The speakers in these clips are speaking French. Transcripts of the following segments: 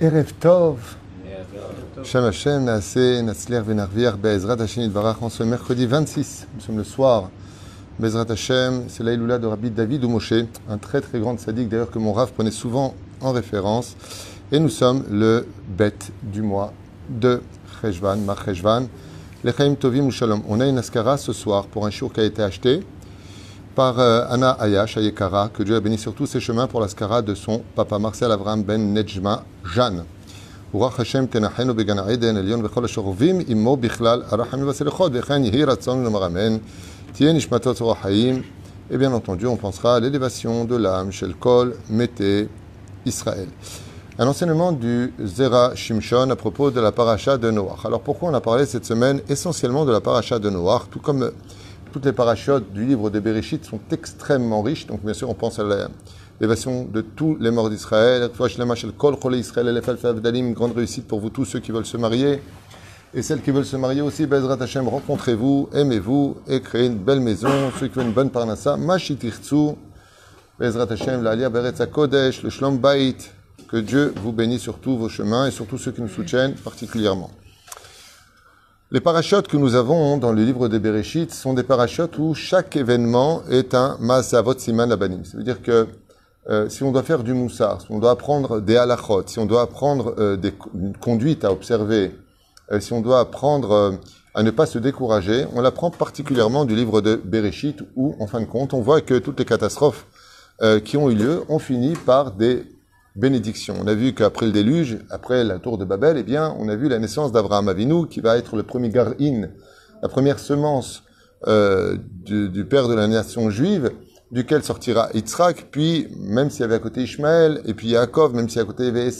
Erev Tov. Shem Hashem, Naaseh, Natzler, Venarvier, Be'ezrat Hashem, Yitbarach, en ce mercredi 26. Nous sommes le soir. Be'ezrat Hashem, c'est l'Aïloula de Rabbi David ou Moshe, un très très grand sadique d'ailleurs que mon Rav prenait souvent en référence. Et nous sommes le bête du mois de Cheshvan, Mar Cheshvan, Lechaim Tovim ou Shalom. On a une askara ce soir pour un show qui a été acheté par euh, Anna Ayash Ayekara, que Dieu a béni sur tous ses chemins pour l'askara de son papa Marcel Avraham Ben Nejma Jeanne. ורוח השם תנחנו בגן העדן עליון וכל השרובים עמו בכלל הרחמים והסליחות וכן יהי רצון לומר אמן תהיה נשמתו צרור החיים et bien entendu on pensera à l'élévation de l'âme chez le Kol Mété Israël. Un enseignement du Zera Shimshon à propos de la paracha de Noach. Alors pourquoi on a parlé cette semaine essentiellement de la paracha de Noach, tout comme toutes les parachutes du livre de Bereshit sont extrêmement riches, donc bien sûr on pense à l'élévation de tous les morts d'Israël, grande réussite pour vous tous ceux qui veulent se marier, et celles qui veulent se marier aussi, Bezrat Hashem, rencontrez-vous, aimez-vous, et créez une belle maison, ceux qui veulent une bonne parnassa, Mashitirtsu, Bezrat Hashem, l'Alia Beretz Kodesh, le Shlom Bait, que Dieu vous bénisse sur tous vos chemins et sur tous ceux qui nous soutiennent particulièrement. Les parachutes que nous avons dans le livre des Bereshit sont des parachutes où chaque événement est un Masavot Siman Abanim. Ça veut dire que euh, si on doit faire du moussar, si on doit apprendre des halachot, si on doit apprendre euh, des conduites à observer, euh, si on doit apprendre à ne pas se décourager, on l'apprend particulièrement du livre de Bereshit où, en fin de compte, on voit que toutes les catastrophes qui ont eu lieu ont fini par des bénédiction. On a vu qu'après le déluge, après la tour de Babel, eh bien, on a vu la naissance d'Abraham Avinu, qui va être le premier garin, la première semence euh, du, père de la nation juive, duquel sortira Yitzhak, puis, même s'il y avait à côté Ishmaël, et puis Yaakov, même s'il y à côté avait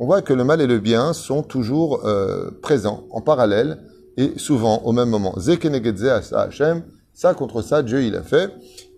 on voit que le mal et le bien sont toujours euh, présents, en parallèle, et souvent au même moment. Ça contre ça, Dieu il a fait.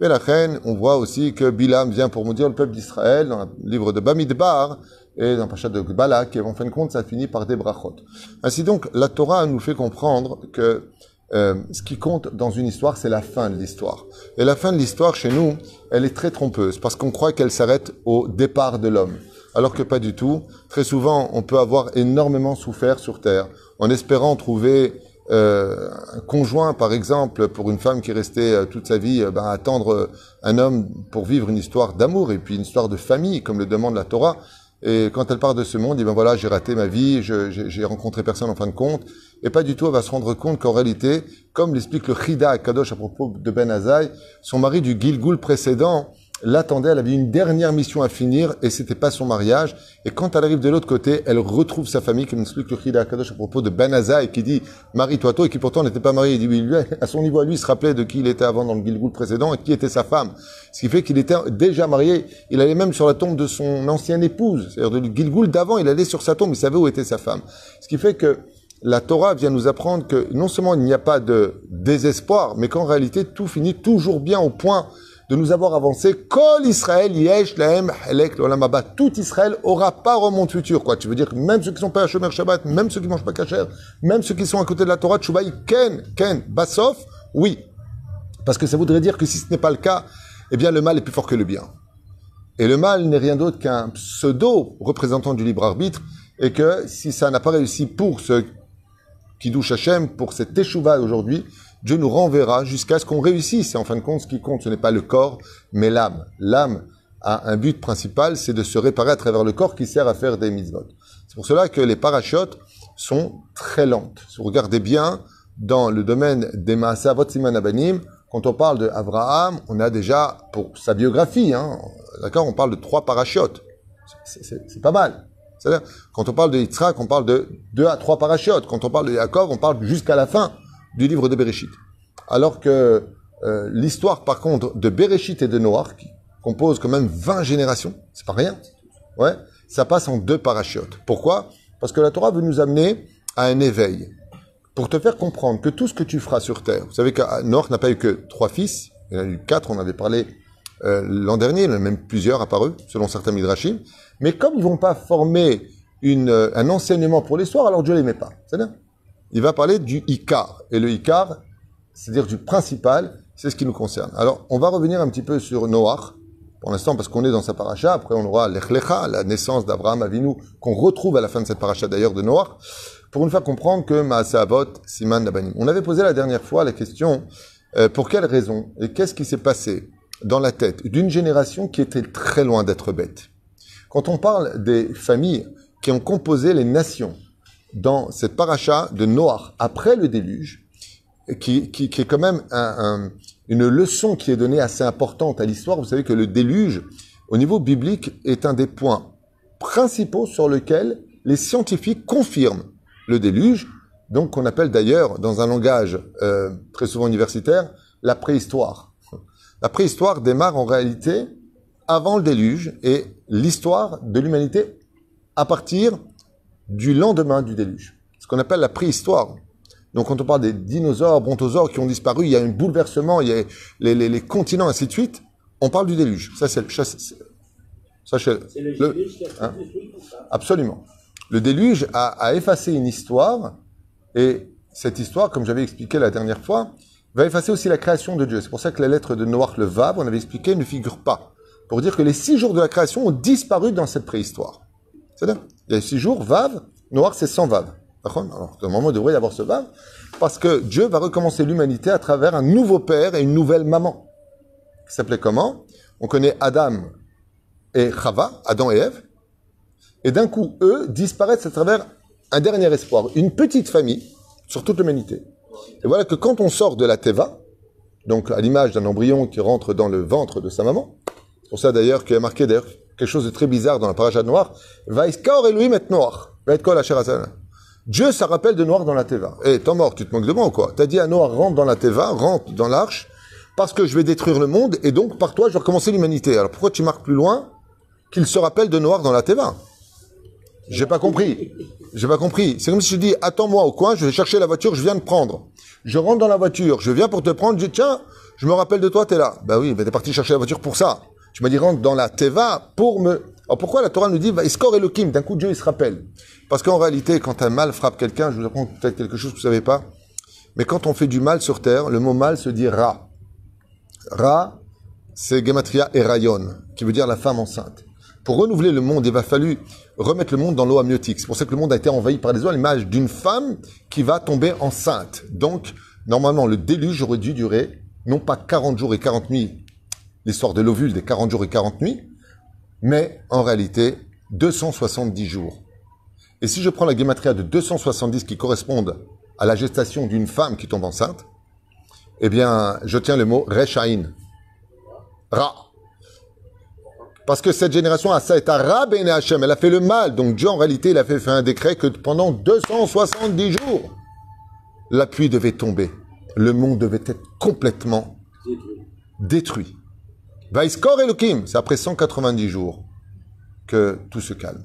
Et la reine, on voit aussi que Bilam vient pour maudire le peuple d'Israël dans le livre de Bamidbar et dans le Pachat de Balak, et en fin de compte, ça finit par des brachot. Ainsi donc, la Torah nous fait comprendre que euh, ce qui compte dans une histoire, c'est la fin de l'histoire. Et la fin de l'histoire, chez nous, elle est très trompeuse, parce qu'on croit qu'elle s'arrête au départ de l'homme. Alors que pas du tout. Très souvent, on peut avoir énormément souffert sur Terre, en espérant trouver euh, conjoint, par exemple, pour une femme qui restait euh, toute sa vie euh, ben, attendre un homme pour vivre une histoire d'amour et puis une histoire de famille, comme le demande la Torah. Et quand elle part de ce monde, dit ben voilà, j'ai raté ma vie, j'ai rencontré personne en fin de compte. Et pas du tout, elle va se rendre compte qu'en réalité, comme l'explique le Chida à Kadosh à propos de Ben Azaï, son mari du Gilgul précédent, l'attendait, elle avait une dernière mission à finir et c'était pas son mariage. Et quand elle arrive de l'autre côté, elle retrouve sa famille, comme explique le Chida Kadosh à propos de Ben et qui dit marie-toi toi et qui pourtant n'était pas marié. Il dit oui, lui, à son niveau à lui, il se rappelait de qui il était avant dans le Gilgul précédent et qui était sa femme. Ce qui fait qu'il était déjà marié. Il allait même sur la tombe de son ancienne épouse. C'est-à-dire le Gilgul d'avant, il allait sur sa tombe, il savait où était sa femme. Ce qui fait que la Torah vient nous apprendre que non seulement il n'y a pas de désespoir, mais qu'en réalité tout finit toujours bien au point de nous avoir avancé. Kol Israël yesh lahem helek Tout Israël aura pas au monde futur, quoi. Tu veux dire que même ceux qui sont pas à Shomer Shabbat, même ceux qui mangent pas kasher, même ceux qui sont à côté de la Torah, Tchoubaï, ken, ken, basof, oui. Parce que ça voudrait dire que si ce n'est pas le cas, eh bien le mal est plus fort que le bien. Et le mal n'est rien d'autre qu'un pseudo représentant du libre arbitre, et que si ça n'a pas réussi pour ce qui douche Hachem, pour cette échouva aujourd'hui, Dieu nous renverra jusqu'à ce qu'on réussisse. Et en fin de compte, ce qui compte, ce n'est pas le corps, mais l'âme. L'âme a un but principal, c'est de se réparer à travers le corps qui sert à faire des mitzvot. C'est pour cela que les parachutes sont très lentes. Si vous regardez bien, dans le domaine des Maasavot Siman Abanim, quand on parle d'Abraham, on a déjà, pour sa biographie, hein, d'accord, on parle de trois parachutes. C'est pas mal. C'est-à-dire, quand on parle de Yitzhak, on parle de deux à trois parachutes. Quand on parle de Yaakov, on parle jusqu'à la fin du livre de Bereshit. Alors que euh, l'histoire, par contre, de Bereshit et de Noach, qui compose quand même 20 générations, c'est pas rien, ouais, ça passe en deux parachutes. Pourquoi? Parce que la Torah veut nous amener à un éveil, pour te faire comprendre que tout ce que tu feras sur terre, vous savez que Noach n'a pas eu que trois fils, il en a eu quatre, on avait parlé euh, l'an dernier, il en a même plusieurs apparus, selon certains midrashim, mais comme ils vont pas former une, euh, un enseignement pour l'histoire, alors Dieu les met pas. C'est-à-dire il va parler du Icar. Et le Icar, c'est-à-dire du principal, c'est ce qui nous concerne. Alors, on va revenir un petit peu sur Noach, pour l'instant parce qu'on est dans sa paracha. Après, on aura l'Echlecha, la naissance d'Abraham Avinu, qu'on retrouve à la fin de cette paracha d'ailleurs de Noach, pour une fois comprendre que Maaseh Avot, Siman Nabanim. On avait posé la dernière fois la question, euh, pour quelle raison et qu'est-ce qui s'est passé dans la tête d'une génération qui était très loin d'être bête? Quand on parle des familles qui ont composé les nations dans cette paracha de Noach après le déluge, qui, qui, qui est quand même un, un, une leçon qui est donnée assez importante à l'histoire. Vous savez que le déluge, au niveau biblique, est un des points principaux sur lesquels les scientifiques confirment le déluge, donc qu'on appelle d'ailleurs, dans un langage euh, très souvent universitaire, la préhistoire. La préhistoire démarre en réalité avant le déluge et l'histoire de l'humanité à partir du lendemain du déluge. Ce qu'on appelle la préhistoire. Donc quand on parle des dinosaures, brontosaures qui ont disparu, il y a un bouleversement, il y a les, les, les continents, ainsi de suite, on parle du déluge. Ça, c'est ça, c'est le, le hein Absolument. Le déluge a, a, effacé une histoire, et cette histoire, comme j'avais expliqué la dernière fois, va effacer aussi la création de Dieu. C'est pour ça que la lettre de Noach le Vav, on avait expliqué, ne figure pas. Pour dire que les six jours de la création ont disparu dans cette préhistoire. C'est-à-dire, il y a six jours, Vav, Noach c'est sans Vav. Alors, à moment, il devrait y avoir ce Vav, parce que Dieu va recommencer l'humanité à travers un nouveau père et une nouvelle maman. Qui s'appelait comment? On connaît Adam et Chava, Adam et Ève. Et d'un coup, eux disparaissent à travers un dernier espoir, une petite famille sur toute l'humanité. Et voilà que quand on sort de la Teva, donc à l'image d'un embryon qui rentre dans le ventre de sa maman, c'est pour ça d'ailleurs qu'il y a marqué d'ailleurs quelque chose de très bizarre dans la paracha noire, Vaiskor Elohim et Noir, Vaitkol Dieu, ça rappelle de Noir dans la Teva. Eh, t'es mort, tu te manques de moi ou quoi? T'as dit à Noir, rentre dans la Teva, rentre dans l'arche, parce que je vais détruire le monde, et donc par toi, je vais recommencer l'humanité. Alors pourquoi tu marques plus loin qu'il se rappelle de Noir dans la Teva? J'ai pas compris. J'ai pas compris. C'est comme si je dis, attends-moi au coin, je vais chercher la voiture, je viens de prendre. Je rentre dans la voiture, je viens pour te prendre, je dis, tiens, je me rappelle de toi, t'es là. Bah oui, mais t'es parti chercher la voiture pour ça. Tu m'as dit, rentre dans la Teva pour me... Alors pourquoi la Torah nous dit, va score Elohim D'un coup, Dieu, il se rappelle? Parce qu'en réalité, quand un mal frappe quelqu'un, je vous apprends peut-être quelque chose que vous savez pas, mais quand on fait du mal sur terre, le mot mal se dit Ra. Ra, c'est Gematria Erayon, qui veut dire la femme enceinte. Pour renouveler le monde, il va fallu remettre le monde dans l'eau amniotique. C'est pour ça que le monde a été envahi par les eaux l'image d'une femme qui va tomber enceinte. Donc, normalement, le déluge aurait dû durer non pas 40 jours et 40 nuits, l'histoire de l'ovule des 40 jours et 40 nuits, mais en réalité 270 jours. Et si je prends la guématria de 270 qui correspondent à la gestation d'une femme qui tombe enceinte, eh bien, je tiens le mot Rechaïn. Ra. Parce que cette génération ça est Ra ben Hachem, elle a fait le mal. Donc Dieu, en réalité, il a fait, fait un décret que pendant 270 jours, la pluie devait tomber. Le monde devait être complètement détruit. Vaiskor Elohim, c'est après 190 jours que tout se calme.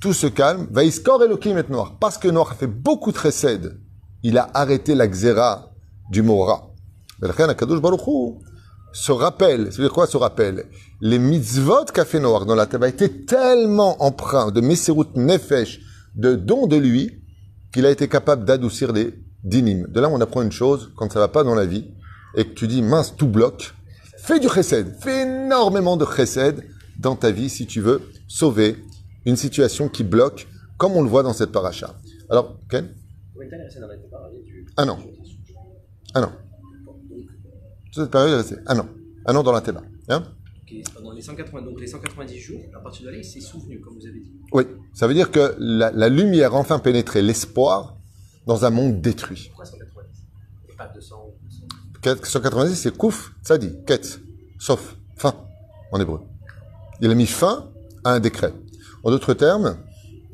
Tout se calme. Vaiskor Elohim est noir. Parce que Noir a fait beaucoup de recèdes. Il a arrêté la xéra du Mora. se rappelle, c'est-à-dire quoi se rappelle? Les mitzvot qu'a fait Noir dans la Teba étaient tellement empreints de Messerut Nefesh, de dons de lui, qu'il a été capable d'adoucir les dinim. De là, on apprend une chose, quand ça va pas dans la vie, et que tu dis, mince, tout bloque, fais du chesed, fais énormément de chesed dans ta vie si tu veux sauver une situation qui bloque, comme on le voit dans cette paracha. Alors, Ken? Un an. Un an. Toute cette période est restée un an. Un an dans la Théba. Hein? Pendant les 180, donc les 190 jours, à partir de là, il s'est souvenu, comme vous avez dit. Oui, ça veut dire que la, la lumière a enfin pénétré l'espoir dans un monde détruit. Pourquoi 190 Pas 200 190, c'est kouf, dit, ket, sauf, fin, en hébreu. Il a mis fin à un décret. En d'autres termes,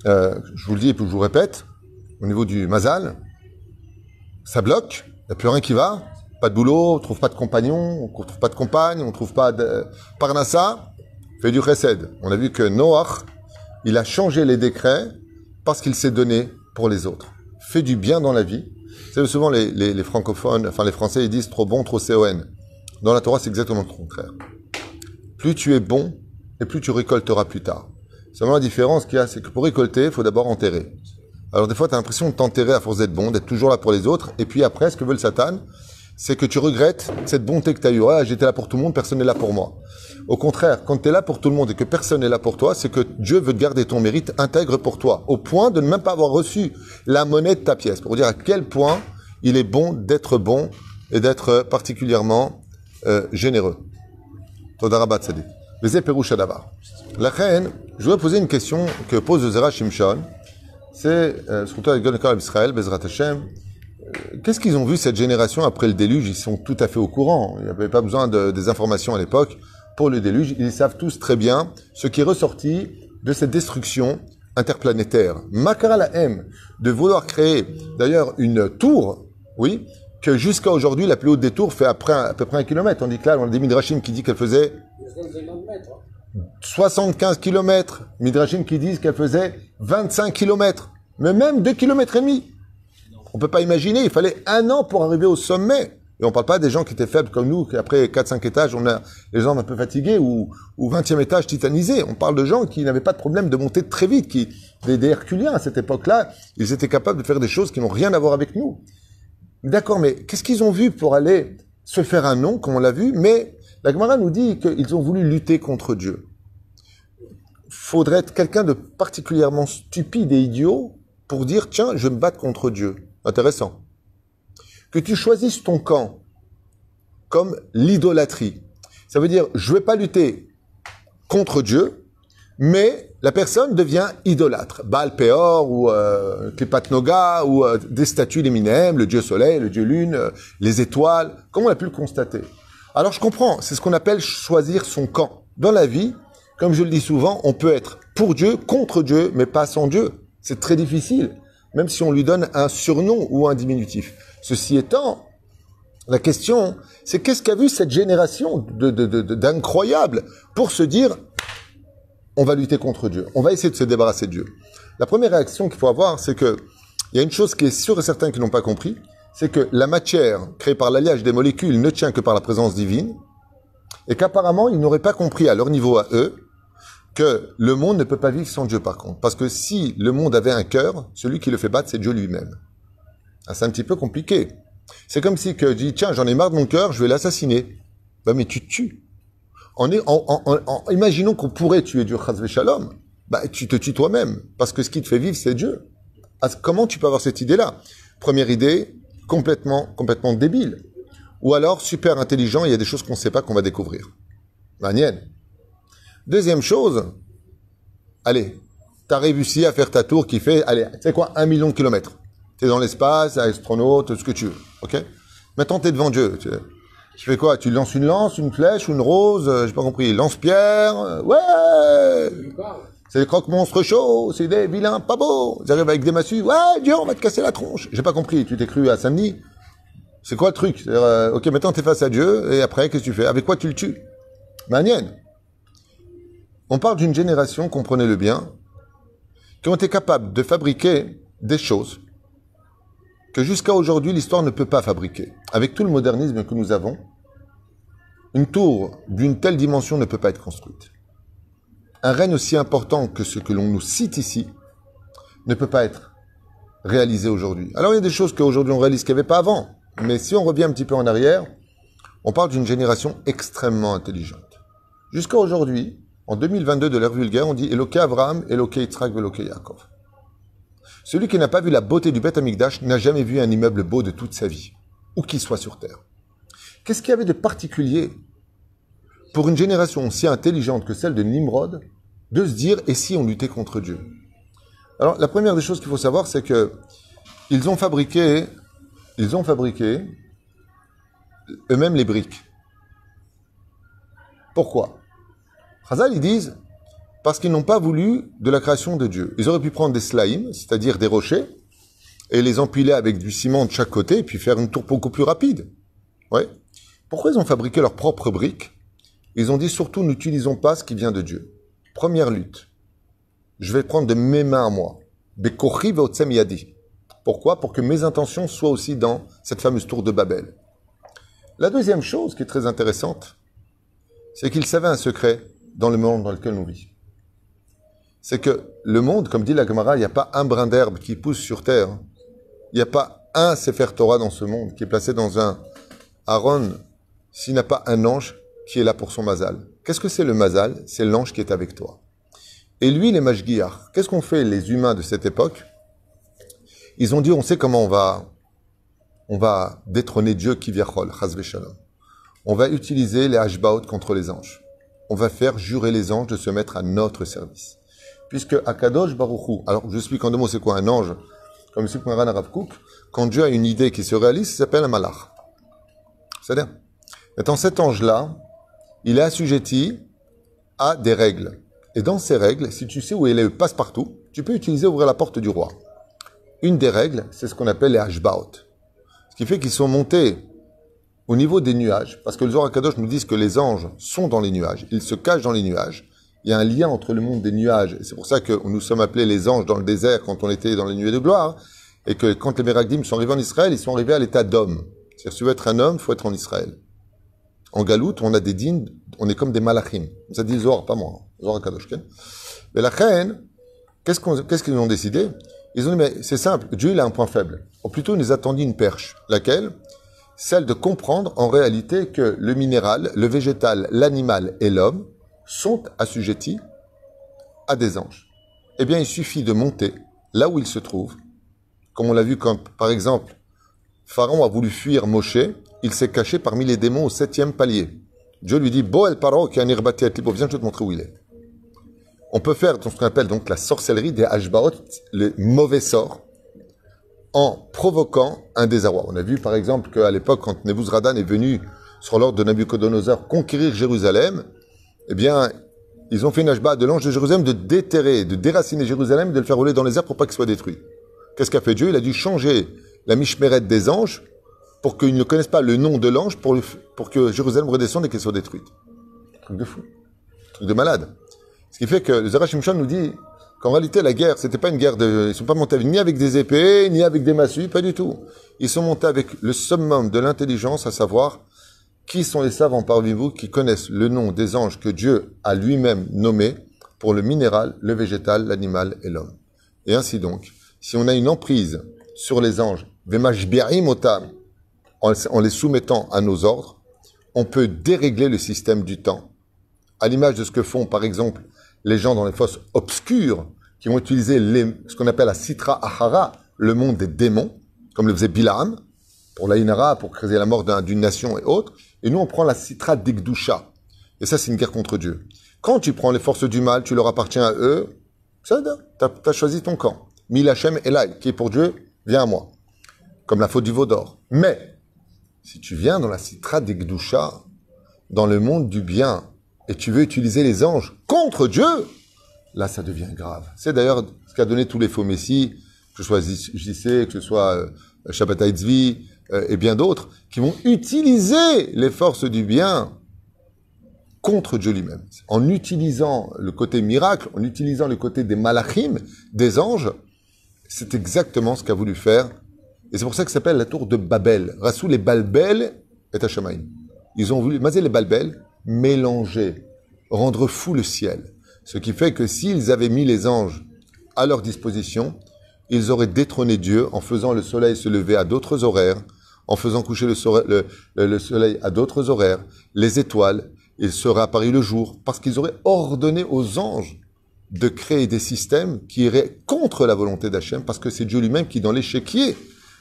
euh, je vous le dis et puis je vous répète, au niveau du mazal, ça bloque, il n'y a plus rien qui va, pas de boulot, on trouve pas de compagnon, on trouve pas de compagne, on trouve pas de parnassa, fait du chesed. On a vu que Noach, il a changé les décrets parce qu'il s'est donné pour les autres. Fait du bien dans la vie. C'est souvent les, les, francophones, enfin les Français, ils disent trop bon, trop CON. Dans la Torah, c'est exactement le contraire. Plus tu es bon, et plus tu récolteras plus tard. Seulement la différence qu'il y a, c'est que pour récolter, il faut d'abord enterrer. Alors des fois, tu as l'impression de t'enterrer à force d'être bon, d'être toujours là pour les autres, et puis après, ce que veut le Satan, c'est que tu regrettes cette bonté que tu as eue. Ah, j'étais là pour tout le monde, personne n'est là pour moi. Au contraire, quand tu es là pour tout le monde et que personne n'est là pour toi, c'est que Dieu veut garder ton mérite intègre pour toi, au point de ne même pas avoir reçu la monnaie de ta pièce, pour dire à quel point il est bon d'être bon et d'être particulièrement euh, généreux. Todarabat Sadi. La reine, je voudrais poser une question que pose Zera Shimshon. C'est, euh, surtout avec Israël, Bezrat Hashem, qu'est-ce qu'ils ont vu cette génération après le déluge? Ils sont tout à fait au courant. Il n'y avait pas besoin de, des informations à l'époque pour le déluge. Ils savent tous très bien ce qui est ressorti de cette destruction interplanétaire. Makara la M de vouloir créer d'ailleurs une tour, oui, que jusqu'à aujourd'hui la plus haute des tours fait à peu près un kilomètre. On dit que là, on a des midrashim qui dit qu'elle faisait 75 kilomètres. Midrashim qui disent qu'elle faisait 25 kilomètres. Mais même 2 kilomètres et demi. On peut pas imaginer, il fallait un an pour arriver au sommet. Et on parle pas des gens qui étaient faibles comme nous, qui après 4-5 étages, on a les jambes un peu fatiguées ou, ou 20e étage titanisé. On parle de gens qui n'avaient pas de problème de monter très vite, qui, des, Herculiens à cette époque-là, ils étaient capables de faire des choses qui n'ont rien à voir avec nous. D'accord, mais qu'est-ce qu'ils ont vu pour aller se faire un nom, comme on l'a vu? Mais la Gemara nous dit qu'ils ont voulu lutter contre Dieu. Faudrait être quelqu'un de particulièrement stupide et idiot pour dire, tiens, je me battre contre Dieu. Intéressant. Que tu choisisses ton camp comme l'idolâtrie. Ça veut dire, je ne vais pas lutter contre Dieu, mais la personne devient idolâtre. Baal Peor ou euh, Noga ou euh, des statues d'Eminem, le dieu soleil, le dieu lune, euh, les étoiles, comme on a pu le constater? Alors je comprends, c'est ce qu'on appelle choisir son camp. Dans la vie, comme je le dis souvent, on peut être pour Dieu, contre Dieu, mais pas sans Dieu. C'est très difficile même si on lui donne un surnom ou un diminutif. Ceci étant, la question, c'est qu'est-ce qu'a vu cette génération d'incroyables pour se dire, on va lutter contre Dieu, on va essayer de se débarrasser de Dieu. La première réaction qu'il faut avoir, c'est que il y a une chose qui est sûre et certaine qu'ils n'ont pas compris, c'est que la matière créée par l'alliage des molécules ne tient que par la présence divine, et qu'apparemment ils n'auraient pas compris à leur niveau à eux que le monde ne peut pas vivre sans Dieu par contre. Parce que si le monde avait un cœur, celui qui le fait battre, c'est Dieu lui-même. Ah, c'est un petit peu compliqué. C'est comme si que je dis, tiens, j'en ai marre de mon cœur, je vais l'assassiner. Bah, mais tu tues. En, imaginons qu'on pourrait tuer Dieu, Shalom. Bah, tu te tues toi-même. Parce que ce qui te fait vivre, c'est Dieu. Ah, comment tu peux avoir cette idée-là? Première idée, complètement, complètement débile. Ou alors, super intelligent, il y a des choses qu'on ne sait pas qu'on va découvrir. Manienne. Deuxième chose, allez, tu as réussi à faire ta tour qui fait, allez, c'est quoi, un million de kilomètres. Tu es dans l'espace, astronaute, ce que tu veux, ok? Maintenant, tu es devant Dieu. Tu, fais quoi? Tu lances une lance, une flèche, une rose, euh, j'ai pas compris, lance-pierre, euh, ouais C'est des croque monstres chauds, c'est des vilains pas beaux. Ils avec des massues, ouais, Dieu, on va te casser la tronche. J'ai pas compris, tu t'es cru à samedi? C'est quoi le truc? Euh, Ok, maintenant tu es face à Dieu, et après, qu'est-ce que tu fais? Avec quoi tu le tues? Manienne. On parle d'une génération, comprenez-le bien, qui ont été capables de fabriquer des choses que jusqu'à aujourd'hui l'histoire ne peut pas fabriquer. Avec tout le modernisme que nous avons, une tour d'une telle dimension ne peut pas être construite. Un règne aussi important que ce que l'on nous cite ici ne peut pas être réalisé aujourd'hui. Alors il y a des choses qu'aujourd'hui on réalise qu'il n'y avait pas avant. Mais si on revient un petit peu en arrière, on parle d'une génération extrêmement intelligente. Jusqu'à aujourd'hui, en 2022 de l'ère vulgaire, on dit Eloke Abraham, Eloke Yitzhak, Eloke Yaakov. Celui qui n'a pas vu la beauté du Beth Amikdash n'a jamais vu un immeuble beau de toute sa vie, où qu'il soit sur terre. Qu'est-ce qu'il y avait de particulier pour une génération aussi intelligente que celle de Nimrod de se dire et si on luttait contre Dieu? Alors la première des choses qu'il faut savoir, c'est que ils ont fabriqué, ils ont fabriqué eux-mêmes les briques. Pourquoi? Chazal, ils disent, parce qu'ils n'ont pas voulu de la création de Dieu. Ils auraient pu prendre des slimes, c'est-à-dire des rochers, et les empiler avec du ciment de chaque côté, et puis faire une tour beaucoup plus rapide. Ouais. Pourquoi ils ont fabriqué leurs propres briques? Ils ont dit surtout, n'utilisons pas ce qui vient de Dieu. Première lutte. Je vais prendre de mes mains à moi. yadi. Pourquoi? Pour que mes intentions soient aussi dans cette fameuse tour de Babel. La deuxième chose qui est très intéressante, c'est qu'ils savaient un secret dans le monde dans lequel nous vivons. C'est que le monde, comme dit la Gemara, il n'y a pas un brin d'herbe qui pousse sur terre. Il n'y a pas un Sefer Torah dans ce monde qui est placé dans un Aaron, s'il n'a pas un ange qui est là pour son mazal, qu'est-ce que c'est le mazal? C'est l'ange qui est avec toi. Et lui, les Mashgiach, qu'est-ce qu'ont fait les humains de cette époque? Ils ont dit, on sait comment on va, on va détrôner Dieu qui shalom. On va utiliser les hashbaot contre les anges. On va faire jurer les anges de se mettre à notre service. Puisque Akadosh Baruchou, alors je explique en deux mots c'est quoi un ange, comme explique Maran Kook, quand Dieu a une idée qui se réalise, il s'appelle un malach. C'est-à-dire, maintenant cet ange-là, il est assujetti à des règles. Et dans ces règles, si tu sais où il est passe-partout, tu peux utiliser ouvrir la porte du roi. Une des règles, c'est ce qu'on appelle les hashbaot. Ce qui fait qu'ils sont montés au niveau des nuages, parce que les Zohar Kadosh nous disent que les anges sont dans les nuages, ils se cachent dans les nuages. Il y a un lien entre le monde des nuages. C'est pour ça que nous sommes appelés les anges dans le désert quand on était dans les nuées de gloire. Et que quand les Meragdim sont arrivés en Israël, ils sont arrivés à l'état d'homme. C'est-à-dire, si tu veux être un homme, il faut être en Israël. En Galoute, on a des dînes, on est comme des malachim. Ça dit Zohar, pas moi. Zohar Kadoshken. Mais la reine, qu'est-ce qu'ils ont décidé? Ils ont dit, mais c'est simple, Dieu, il a un point faible. Ou plutôt, il nous attendit une perche. Laquelle? Celle de comprendre en réalité que le minéral, le végétal, l'animal et l'homme sont assujettis à des anges. Eh bien, il suffit de monter là où ils se trouvent. Comme on l'a vu quand, par exemple, Pharaon a voulu fuir Moshe, il s'est caché parmi les démons au septième palier. Dieu lui dit, Bo el paro qui a libo, viens, je te montrer où il est. On peut faire ce qu'on appelle donc la sorcellerie des Hashbaot, les mauvais sorts, en provoquant un désarroi. On a vu par exemple qu'à l'époque, quand Nebuzradan est venu sur l'ordre de Nabucodonosor conquérir Jérusalem, eh bien, ils ont fait une Hashba de l'ange de Jérusalem de déterrer, de déraciner Jérusalem, de le faire rouler dans les airs pour pas qu'il soit détruit. Qu'est-ce qu'a fait Dieu? Il a dû changer la mishmeret des anges pour qu'ils ne connaissent pas le nom de l'ange pour, que Jérusalem redescende et qu'elle soit détruite. Truc de fou. Truc de malade. Ce qui fait que le nous dit qu'en réalité, la guerre, c'était pas une guerre de, ils sont pas montés ni avec des épées, ni avec des massues, pas du tout. Ils sont montés avec le summum de l'intelligence, à savoir, qui sont les savants parmi vous qui connaissent le nom des anges que Dieu a lui-même nommés pour le minéral, le végétal, l'animal et l'homme. Et ainsi donc, si on a une emprise sur les anges, en les soumettant à nos ordres, on peut dérégler le système du temps. À l'image de ce que font, par exemple, les gens dans les fosses obscures, qui ont utilisé ce qu'on appelle la Sitra Ahara, le monde des démons, comme le faisait Bilam, pour l'Ainara, pour créer la mort d'une nation et autres. Et nous, on prend la Sitra d'Igdusha. Et ça, c'est une guerre contre Dieu. Quand tu prends les forces du mal, tu leur appartiens à eux, ça, t'as as choisi ton camp. Milachem Elai, qui est pour Dieu, viens à moi. Comme la faute du veau d'or. Mais, si tu viens dans la citra d'Egdusha, dans le monde du bien, et tu veux utiliser les anges contre Dieu, là, ça devient grave. C'est d'ailleurs ce qu'a donné tous les faux messies, que ce soit JC, que ce soit euh, Shabbat euh, et bien d'autres, qui vont utiliser les forces du bien contre Dieu lui-même. En utilisant le côté miracle, en utilisant le côté des malachim, des anges, c'est exactement ce qu'a voulu faire et c'est pour ça que ça s'appelle la tour de Babel. Rassou les Balbel et Hashamaim. Ils ont voulu, maser les Balbel, mélanger, rendre fou le ciel. Ce qui fait que s'ils avaient mis les anges à leur disposition, ils auraient détrôné Dieu en faisant le soleil se lever à d'autres horaires, en faisant coucher le soleil, le, soleil à d'autres horaires, les étoiles, il serait apparu le jour, parce qu'ils auraient ordonné aux anges de créer des systèmes qui iraient contre la volonté d'Hachem, parce que c'est Dieu lui-même qui, dans l'échiquier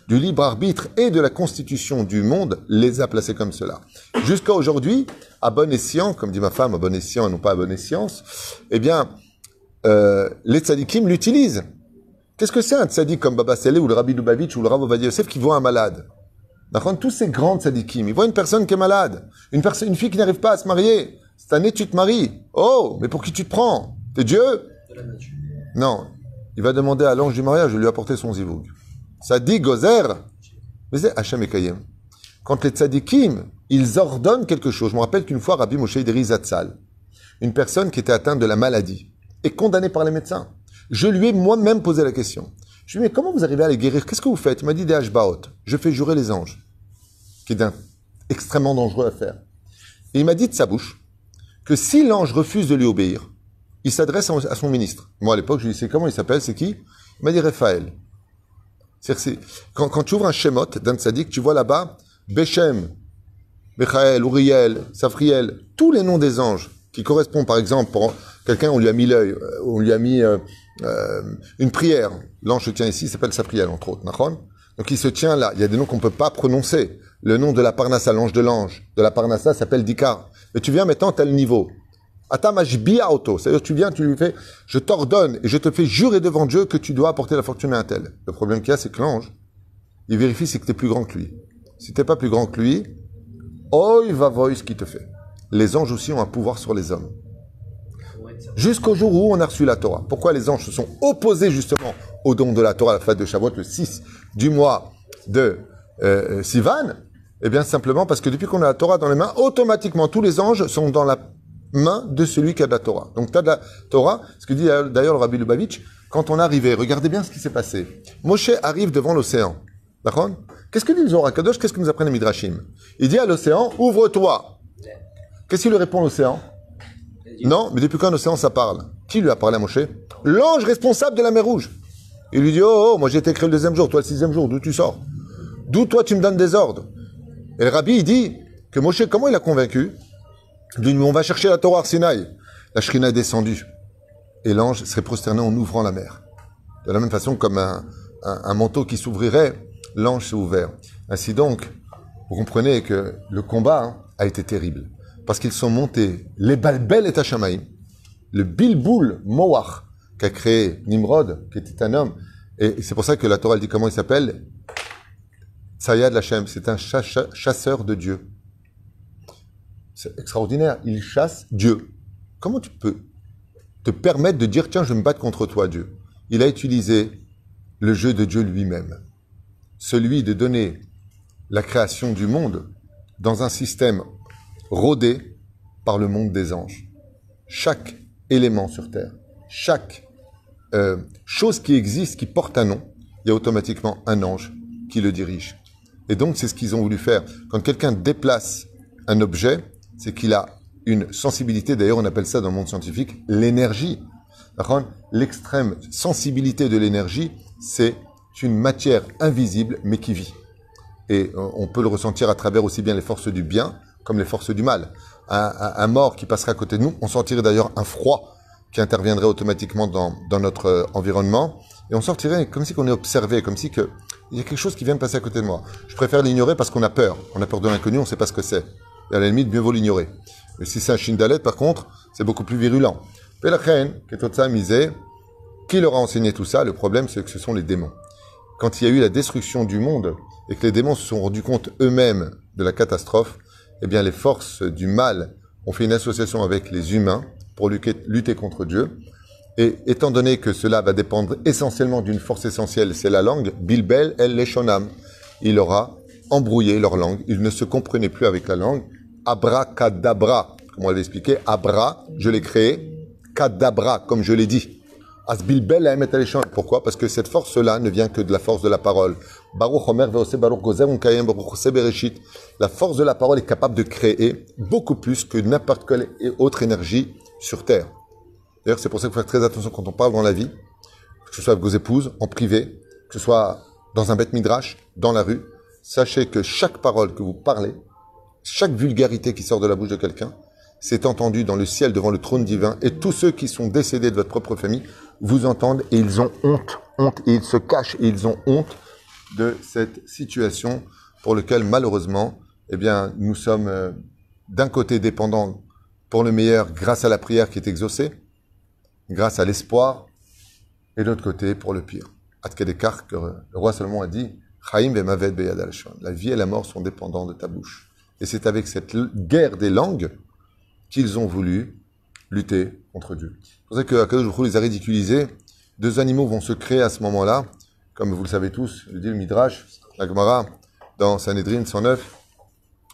du libre arbitre et de la constitution du monde les a placés comme cela. Jusqu'à aujourd'hui, à bon escient, comme dit ma femme, à bon escient et non pas à bonne escience, eh bien, euh, les tzadikim l'utilisent. Qu'est-ce que c'est un tzadik comme Baba Saleh ou le Rabbi Lubavitch ou le Rav Ovadia Yosef qui voit un malade? Tous ces grands tzadikim, ils voient une personne qui est malade, une, personne, une fille qui n'arrive pas à se marier. Cette année, tu te maries. Oh, mais pour qui tu te prends? T'es Dieu? Non. Il va demander à l'ange du mariage de lui apporter son zivoug. Ça dit Gozer, mais c'est Hachem et Quand les tzadikim, ils ordonnent quelque chose. Je me rappelle qu'une fois, Rabbi Moshe Ideri Zatzal, une personne qui était atteinte de la maladie, est condamnée par les médecins. Je lui ai moi-même posé la question. Je lui ai dit, mais comment vous arrivez à les guérir? Qu'est-ce que vous faites? Il m'a dit des Hashbaot. Je fais jurer les anges, qui est extrêmement dangereux à faire. Et il m'a dit de sa bouche que si l'ange refuse de lui obéir, il s'adresse à son ministre. Moi, à l'époque, je lui ai dit, comment il s'appelle? C'est qui? Il m'a dit Raphaël. C'est quand, quand, tu ouvres un Shemot d'un tzaddik, tu vois là-bas Bechem Michael, Uriel, Safriel, tous les noms des anges qui correspondent, par exemple, pour quelqu'un, on lui a mis l'œil, euh, on lui a mis euh, euh, une prière. L'ange se tient ici, il s'appelle Safriel, entre autres. Donc il se tient là. Il y a des noms qu'on ne peut pas prononcer. Le nom de la Parnassa, l'ange de l'ange, de la Parnassa s'appelle Dikar. Mais tu viens maintenant, tel niveau. Auto. C'est-à-dire, tu viens, tu lui fais, je t'ordonne et je te fais jurer devant Dieu que tu dois apporter la fortune à un tel. Le problème qu'il y a, c'est que l'ange, il vérifie si tu es plus grand que lui. Si t'es pas plus grand que lui, oi va voir ce qu'il te fait. Les anges aussi ont un pouvoir sur les hommes. Jusqu'au jour où on a reçu la Torah. Pourquoi les anges se sont opposés justement au don de la Torah à la fête de Shavuot le 6 du mois de euh, Sivan? Eh bien simplement parce que depuis qu'on a la Torah dans les mains, automatiquement tous les anges sont dans la main de celui qui a de la Torah. Donc tu as de la Torah, ce que dit d'ailleurs le Rabbi Lubavitch, quand on arrivait, regardez bien ce qui s'est passé. Moshe arrive devant l'océan. D'accord? Qu'est-ce que dit le Zohar Kadosh Qu'est-ce que nous apprennent les Midrashim? Il dit à l'océan, ouvre-toi. Qu'est-ce qu'il lui répond l'océan? Non, mais depuis quand l'océan ça parle? Qui lui a parlé à Moshe? L'ange responsable de la mer Rouge. Il lui dit, oh, oh moi j'ai été créé le deuxième jour, toi le sixième jour, d'où tu sors? D'où toi tu me donnes des ordres? Et le rabbi il dit que Moshe, comment il a convaincu? Dit, on va chercher la Torah Sinaï. La Shrina est descendue. Et l'ange serait prosterné en ouvrant la mer. De la même façon comme un, manteau qui s'ouvrirait l'ange s'est ouvert. Ainsi donc, vous comprenez que le combat hein, a été terrible. Parce qu'ils sont montés, les Balbel et Tachamaïm, le Bilboul Moach qu'a créé Nimrod, qui était un homme. Et c'est pour ça que la Torah dit comment il s'appelle? Sayad Lachem, c'est un chasseur de Dieu. C'est extraordinaire, il chasse Dieu. Comment tu peux te permettre de dire tiens, je me battre contre toi, Dieu? Il a utilisé le jeu de Dieu lui-même celui de donner la création du monde dans un système rodé par le monde des anges. Chaque élément sur Terre, chaque euh, chose qui existe, qui porte un nom, il y a automatiquement un ange qui le dirige. Et donc, c'est ce qu'ils ont voulu faire. Quand quelqu'un déplace un objet, c'est qu'il a une sensibilité, d'ailleurs on appelle ça dans le monde scientifique l'énergie. L'extrême sensibilité de l'énergie, c'est une matière invisible mais qui vit. Et euh, on peut le ressentir à travers aussi bien les forces du bien comme les forces du mal. Un, mort qui passerait à côté de nous, on sentirait d'ailleurs un froid qui interviendrait automatiquement dans, notre euh, environnement. Et on sortirait comme si on est observé, comme si que, il y a quelque chose qui vient de passer à côté de moi. Je préfère l'ignorer parce qu'on a peur. On a peur de l'inconnu, on ne sait pas ce que c'est. Et à la limite, mieux vaut l'ignorer. Mais si c'est un Shindalet, par contre, c'est beaucoup plus virulent. Pelachen, misé, qui leur a enseigné tout ça Le problème, c'est que ce sont les démons quand il y a eu la destruction du monde et que les démons se sont rendus compte eux-mêmes de la catastrophe, eh bien les forces du mal ont fait une association avec les humains pour lutter contre Dieu. Et étant donné que cela va dépendre essentiellement d'une force essentielle, c'est la langue, Bilbel el Leshonam, il aura embrouillé leur langue, ils ne se comprenaient plus avec la langue. Abracadabra, comme on l'avait expliqué, Abra, je l'ai créé, Kadabra, comme je l'ai dit. Pourquoi? Parce que cette force-là ne vient que de la force de la parole. La force de la parole est capable de créer beaucoup plus que n'importe quelle autre énergie sur Terre. D'ailleurs, c'est pour ça qu'il faut faire très attention quand on parle dans la vie, que ce soit avec vos épouses, en privé, que ce soit dans un bête midrash, dans la rue. Sachez que chaque parole que vous parlez, chaque vulgarité qui sort de la bouche de quelqu'un, c'est entendu dans le ciel devant le trône divin, et tous ceux qui sont décédés de votre propre famille vous entendent et ils ont honte, honte, ils se cachent et ils ont honte de cette situation pour laquelle malheureusement, eh nous sommes euh, d'un côté dépendants pour le meilleur grâce à la prière qui est exaucée, grâce à l'espoir, et de l'autre côté pour le pire. Atkedekar, que le roi Salomon a dit, la vie et la mort sont dépendants de ta bouche. Et c'est avec cette guerre des langues qu'ils ont voulu lutter contre Dieu. C'est pour ça que Akadosh les a ridiculisés. Deux animaux vont se créer à ce moment-là, comme vous le savez tous, le dit le Midrash, la Gemara, dans Sanhedrin 109,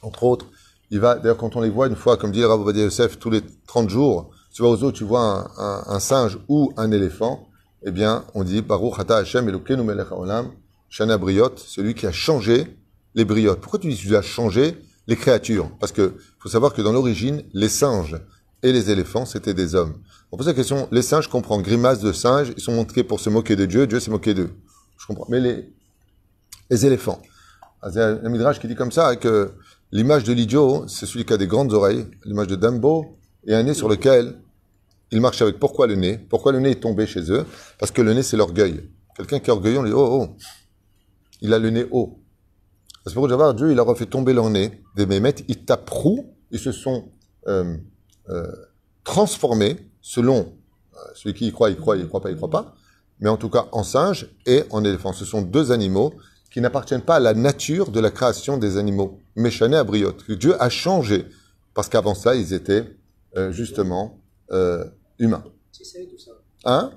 entre autres. Il va, d'ailleurs, quand on les voit une fois, comme dit le Rav Yosef, tous les 30 jours, tu vas aux eaux, tu vois un, singe ou un éléphant, eh bien, on dit, Baruch Hata Hashem Elokenu Melech Haolam, Shana Briot, celui qui a changé les briottes. Pourquoi tu dis tu as changé les créatures Parce que faut savoir que dans l'origine, les singes et les éléphants, c'était des hommes. On pose la question, les singes comprennent grimace de singes, ils sont montrés pour se moquer de Dieu, Dieu s'est moqué d'eux. Je comprends. Mais les, éléphants, il y a un midrash qui dit comme ça, que L'image de l'idiot, c'est celui qui a des grandes oreilles, l'image de Dumbo, et un nez sur lequel il marche avec. Pourquoi le nez? Pourquoi le nez est tombé chez eux? Parce que le nez, c'est l'orgueil. Quelqu'un qui est orgueilleux, on lui dit Oh, oh, il a le nez haut. Pour Java, Dieu, il leur a fait tomber leur nez, des mémètes, ils taperont, ils se sont euh, euh, transformés selon euh, celui qui y croit, il croit, il croit pas, il croit pas, mais en tout cas en singe et en éléphant. Ce sont deux animaux qui n'appartiennent pas à la nature de la création des animaux. Méchané à briotte, que Dieu a changé, parce qu'avant ça, ils étaient justement humains. S'ils savaient tout ça, Hein?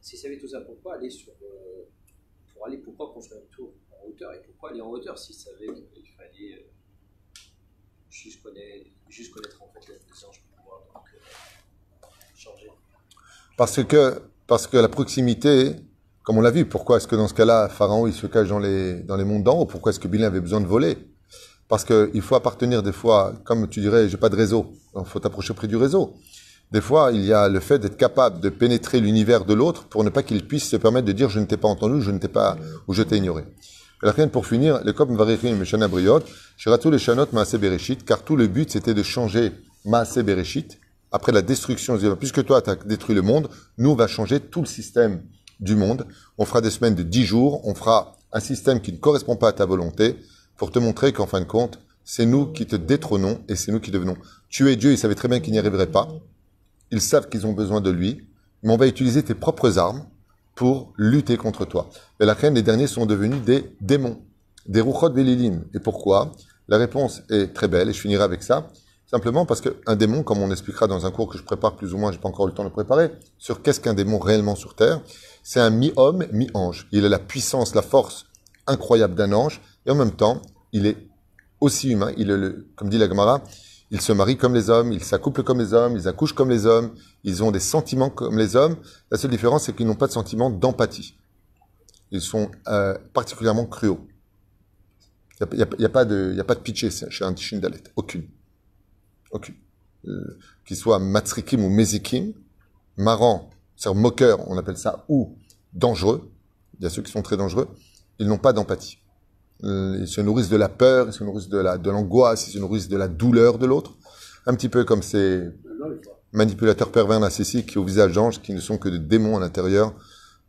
s'ils savaient tout ça, pourquoi aller sur. pour aller, pourquoi construire une tour en hauteur Et pourquoi aller en hauteur s'ils savaient qu'il fallait euh, juste, connaître, les anges pour pouvoir euh, changer Parce que, parce que la proximité, comme on l'a vu, pourquoi est-ce que dans ce cas-là, Pharaon, il se cache dans les, dans les mondes d'en haut? Pourquoi est-ce que Bilin avait besoin de voler? Parce qu'il faut appartenir des fois, comme tu dirais, j'ai pas de réseau, il faut t'approcher près du réseau. Des fois, il y a le fait d'être capable de pénétrer l'univers de l'autre pour ne pas qu'il puisse se permettre de dire je ne t'ai pas entendu, je ne t'ai pas, ou je t'ai ignoré. Pour finir, les copes Mvarechim Meshana Briot, Shiratou les Shanot Maase Bereshit, car tout le but c'était de changer Maase Bereshit, après la destruction, puisque toi tu as détruit le monde, nous on va changer tout le système du monde. On fera des semaines de 10 jours, on fera un système qui ne correspond pas à ta volonté, pour te montrer qu'en fin de compte, c'est nous qui te détrônons et c'est nous qui devenons. Tu es Dieu, ils savaient très bien qu'ils n'y arriveraient pas. Ils savent qu'ils ont besoin de lui, mais on va utiliser tes propres armes pour lutter contre toi. Et la reine, les derniers sont devenus des démons, des rouchot velilim. Et pourquoi? La réponse est très belle, et je finirai avec ça. Simplement parce qu'un démon, comme on expliquera dans un cours que je prépare plus ou moins, j'ai pas encore eu le temps de le préparer, sur qu'est-ce qu'un démon réellement sur Terre, c'est un mi-homme, mi-ange. Il a la puissance, la force incroyable d'un ange, et en même temps, il est aussi humain. Il est le, comme dit la Gemara, ils se marient comme les hommes, ils s'accouplent comme les hommes, ils accouchent comme les hommes, ils ont des sentiments comme les hommes. La seule différence, c'est qu'ils n'ont pas de sentiment d'empathie. Ils sont euh, particulièrement cruaux. Il n'y a, pas de, pitché chez un Shindalet. Aucune. Aucune. Euh, Qu'il soit matsrikim ou mezikim, marrant, c'est-à-dire moqueur, on appelle ça, ou dangereux, il y a ceux qui sont très dangereux, ils n'ont pas d'empathie. Euh, Ils se nourrissent de la peur, ils se nourrissent de la de l'angoisse, ils se nourrissent de la douleur de l'autre. Un petit peu comme ces manipulateurs pervers narcissiques au visage d'ange qui ne sont que des démons à l'intérieur.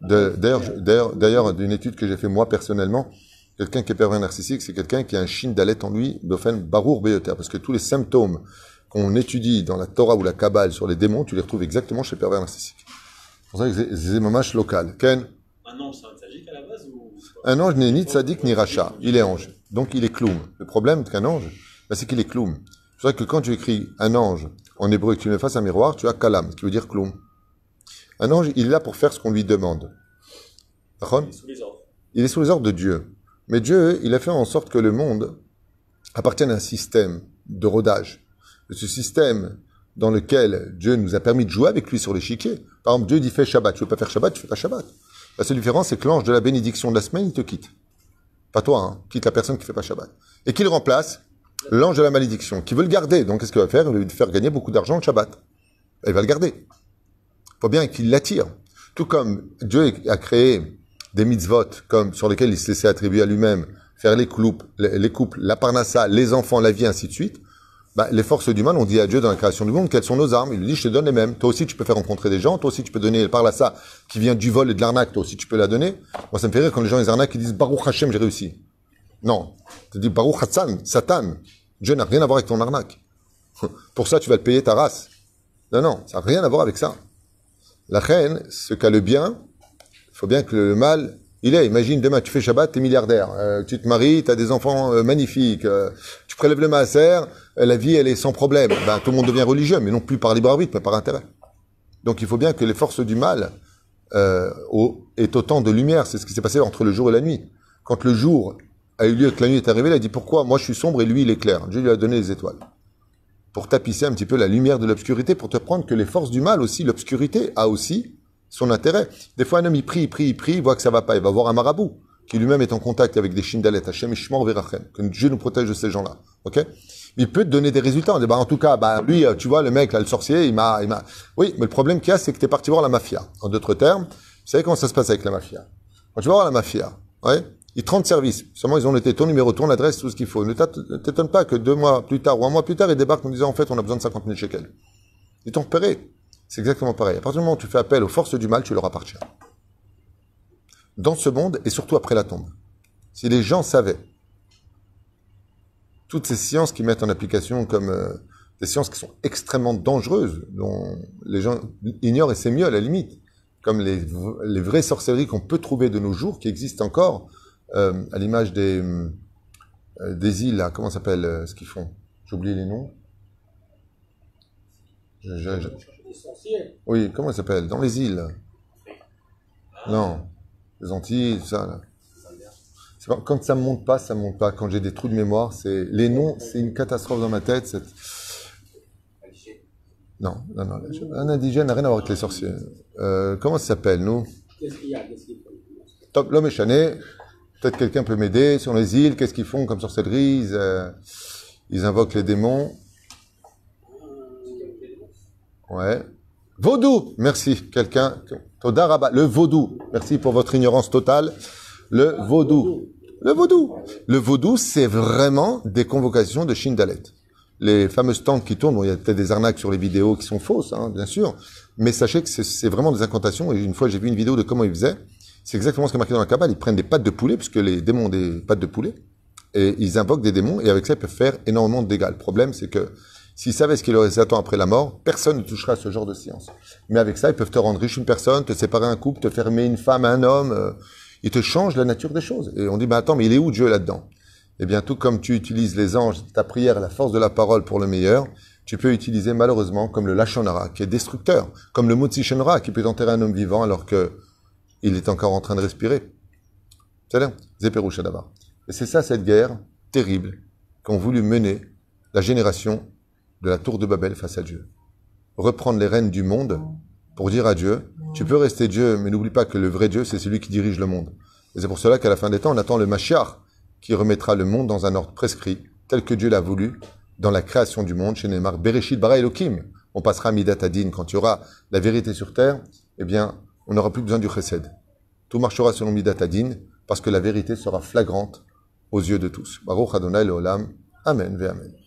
De- D'ailleurs, d'ailleurs, d'ailleurs, d'une étude que j'ai fait moi personnellement, quelqu'un qui est pervers narcissique, c'est quelqu'un qui a un chine d'alette en lui, d'offen barour beyoter, parce que tous les symptômes qu'on étudie dans la Torah ou la Kabbale sur les démons, tu les retrouves exactement chez pervers narcissique. C'est pour ça que c'est- des locales. Ken, Un ange, c'est un tzadik à la base ou un ange n'est ni tzaddik ni racha. Il est ange. Donc il est kloum. Le problème qu'un ange, bah, c'est qu'il est kloum. C'est vrai que quand tu écris un ange en hébreu et que tu mets face à un miroir, tu as kalam, qui veut dire kloum. Un ange, il est là pour faire ce qu'on lui demande. Il est sous les ordres il est sous les ordres de Dieu. Mais Dieu, il a fait en sorte que le monde appartienne à un système de rodage. Ce système dans lequel Dieu nous a permis de jouer avec lui sur l'échiquier. Par exemple, Dieu dit fais Shabbat. Tu veux pas faire Shabbat, tu fais pas Shabbat. La seule différence, c'est que l'ange de la bénédiction de la semaine, il te quitte. Pas toi, hein. Quitte la personne qui fait pas Shabbat. Et qui le remplace L'ange de la malédiction, qui veut le garder. Donc, qu'est-ce qu'il va faire? Il va lui faire gagner beaucoup d'argent le Shabbat. Il va le garder. faut bien qu'il l'attire. Tout comme Dieu a créé des mitzvot comme sur lesquels il se laissait attribuer à lui-même, faire les couples, les, les couples, la parnassa, les enfants, la vie, ainsi de suite. Bah, les forces du mal ont dit à Dieu dans la création du monde quelles sont nos armes? Il lui dit, je te donne les mêmes. Toi aussi, tu peux faire rencontrer des gens. Toi aussi, tu peux donner le parnassa qui vient du vol et de l'arnaque. Toi aussi, tu peux la donner. Moi, ça me fait rire quand les gens les arnaquent, ils disent, Baruch Hashem, j'ai réussi. Non. Tu dis, Baruch Hassan, Satan. Dieu n'a rien à voir avec ton arnaque. Pour ça, tu vas le payer ta race. Non, non, ça n'a rien à voir avec ça. La reine, ce qu'a le bien, il faut bien que le mal, il est. Imagine demain, tu fais Shabbat, tu es milliardaire, euh, tu te maries, tu as des enfants euh, magnifiques, euh, tu prélèves le maaser, la vie, elle est sans problème. Ben, tout le monde devient religieux, mais non plus par libre arbitre, mais par intérêt. Donc il faut bien que les forces du mal euh, aient autant de lumière. C'est ce qui s'est passé entre le jour et la nuit. Quand le jour a eu lieu que la nuit est arrivée, il a dit pourquoi? Moi je suis sombre et lui il est clair. Dieu lui a donné les étoiles pour tapisser un petit peu la lumière de l'obscurité, pour te prendre que les forces du mal aussi, l'obscurité a aussi son intérêt. Des fois, un homme, il prie, il prie, il prie, il voit que ça va pas, il va voir un marabout, qui lui-même est en contact avec des shindalettes, Hachem Ishmor Verachem, que Dieu nous protège de ces gens-là, ok? Il peut te donner des résultats. Bah, en tout cas, bah, lui, euh, tu vois, le mec, là, le sorcier, il m'a, il m'a, oui, mais le problème qu'il y a, c'est que t'es parti voir la mafia. En d'autres termes, vous savez comment ça se passe avec la mafia? Quand tu vas voir la mafia, ouais, Ils te rendent service. Seulement, ils ont noté ton numéro, ton adresse, tout ce qu'il faut. Ne t'étonne pas que deux mois plus tard ou un mois plus tard, ils débarquent en disant, en fait, on a besoin de 50 000 shekels. Ils t'ont repéré. C'est exactement pareil. À partir du moment où tu fais appel aux forces du mal, tu leur appartiens. Dans ce monde et surtout après la tombe. Si les gens savaient toutes ces sciences qui mettent en application comme euh, des sciences qui sont extrêmement dangereuses, dont les gens ignorent et c'est mieux à la limite, comme les, vraies sorcelleries qu'on peut trouver de nos jours, qui existent encore, euh, à l'image des, euh, des îles, là, comment s'appelle euh, ce qu'ils font? J'oublie les noms. Je- je- je- Oui, comment ça s'appelle? Dans les îles. Non, les Antilles, tout ça. Là. Quand ça me monte pas, ça me monte pas. Quand j'ai des trous de mémoire, c'est les noms, c'est une catastrophe dans ma tête. Non, non, non. Un indigène n'a rien à voir avec les sorciers. Euh, comment ça s'appelle, nous? Qu'est-ce qu'il y a? Qu'est-ce qu'il faut? Top, l'homme est chané. Peut-être quelqu'un peut m'aider sur les îles. Qu'est-ce qu'ils font comme sorcellerie? Ils, euh, ils invoquent les démons. Ouais. Vaudou. Merci. Quelqu'un. Toda Rabba. Le vaudou. Merci pour votre ignorance totale. Le vaudou. Le vaudou. Le vaudou, c'est vraiment des convocations de Shindalet. Les fameuses tanks qui tournent, bon, il y a peut-être des arnaques sur les vidéos qui sont fausses, hein, bien sûr. Mais sachez que c'est- vraiment des incantations. Et une fois, j'ai vu une vidéo de comment ils faisaient. C'est exactement ce qui est marqué dans la Kabbale. Ils prennent des pattes de poulet, puisque les démons ont des pattes de poulet. Et ils invoquent des démons, et avec ça, ils peuvent faire énormément de dégâts. Le problème, c'est que s'ils savaient ce qui leur attend après la mort, personne ne touchera à ce genre de science. Mais avec ça, ils peuvent te rendre riche une personne, te séparer un couple, te faire aimer une femme, un homme. Ils te changent la nature des choses. Et on dit, bah attends, mais il est où Dieu là-dedans? Eh bien, tout comme tu utilises les anges, ta prière, la force de la parole pour le meilleur, tu peux utiliser malheureusement comme le lachonara, qui est destructeur, comme le mutsishonara, qui peut enterrer un homme vivant alors que il est encore en train de respirer. C'est-à-dire, d'abord. Et c'est ça, cette guerre terrible qu'ont voulu mener la génération de la tour de Babel face à Dieu. Reprendre les rênes du monde pour dire à Dieu, tu peux rester Dieu, mais n'oublie pas que le vrai Dieu, c'est celui qui dirige le monde. Et c'est pour cela qu'à la fin des temps, on attend le Mashiach, qui remettra le monde dans un ordre prescrit, tel que Dieu l'a voulu, dans la création du monde, chez Neymar, Bereshit bara Elohim. On passera à Midat Adin. Quand il y aura la vérité sur terre, eh bien, on n'aura plus besoin du chesed. Tout marchera selon Midat Adin, parce que la vérité sera flagrante aux yeux de tous. Baruch Adonai Leolam. Amen ve Amen.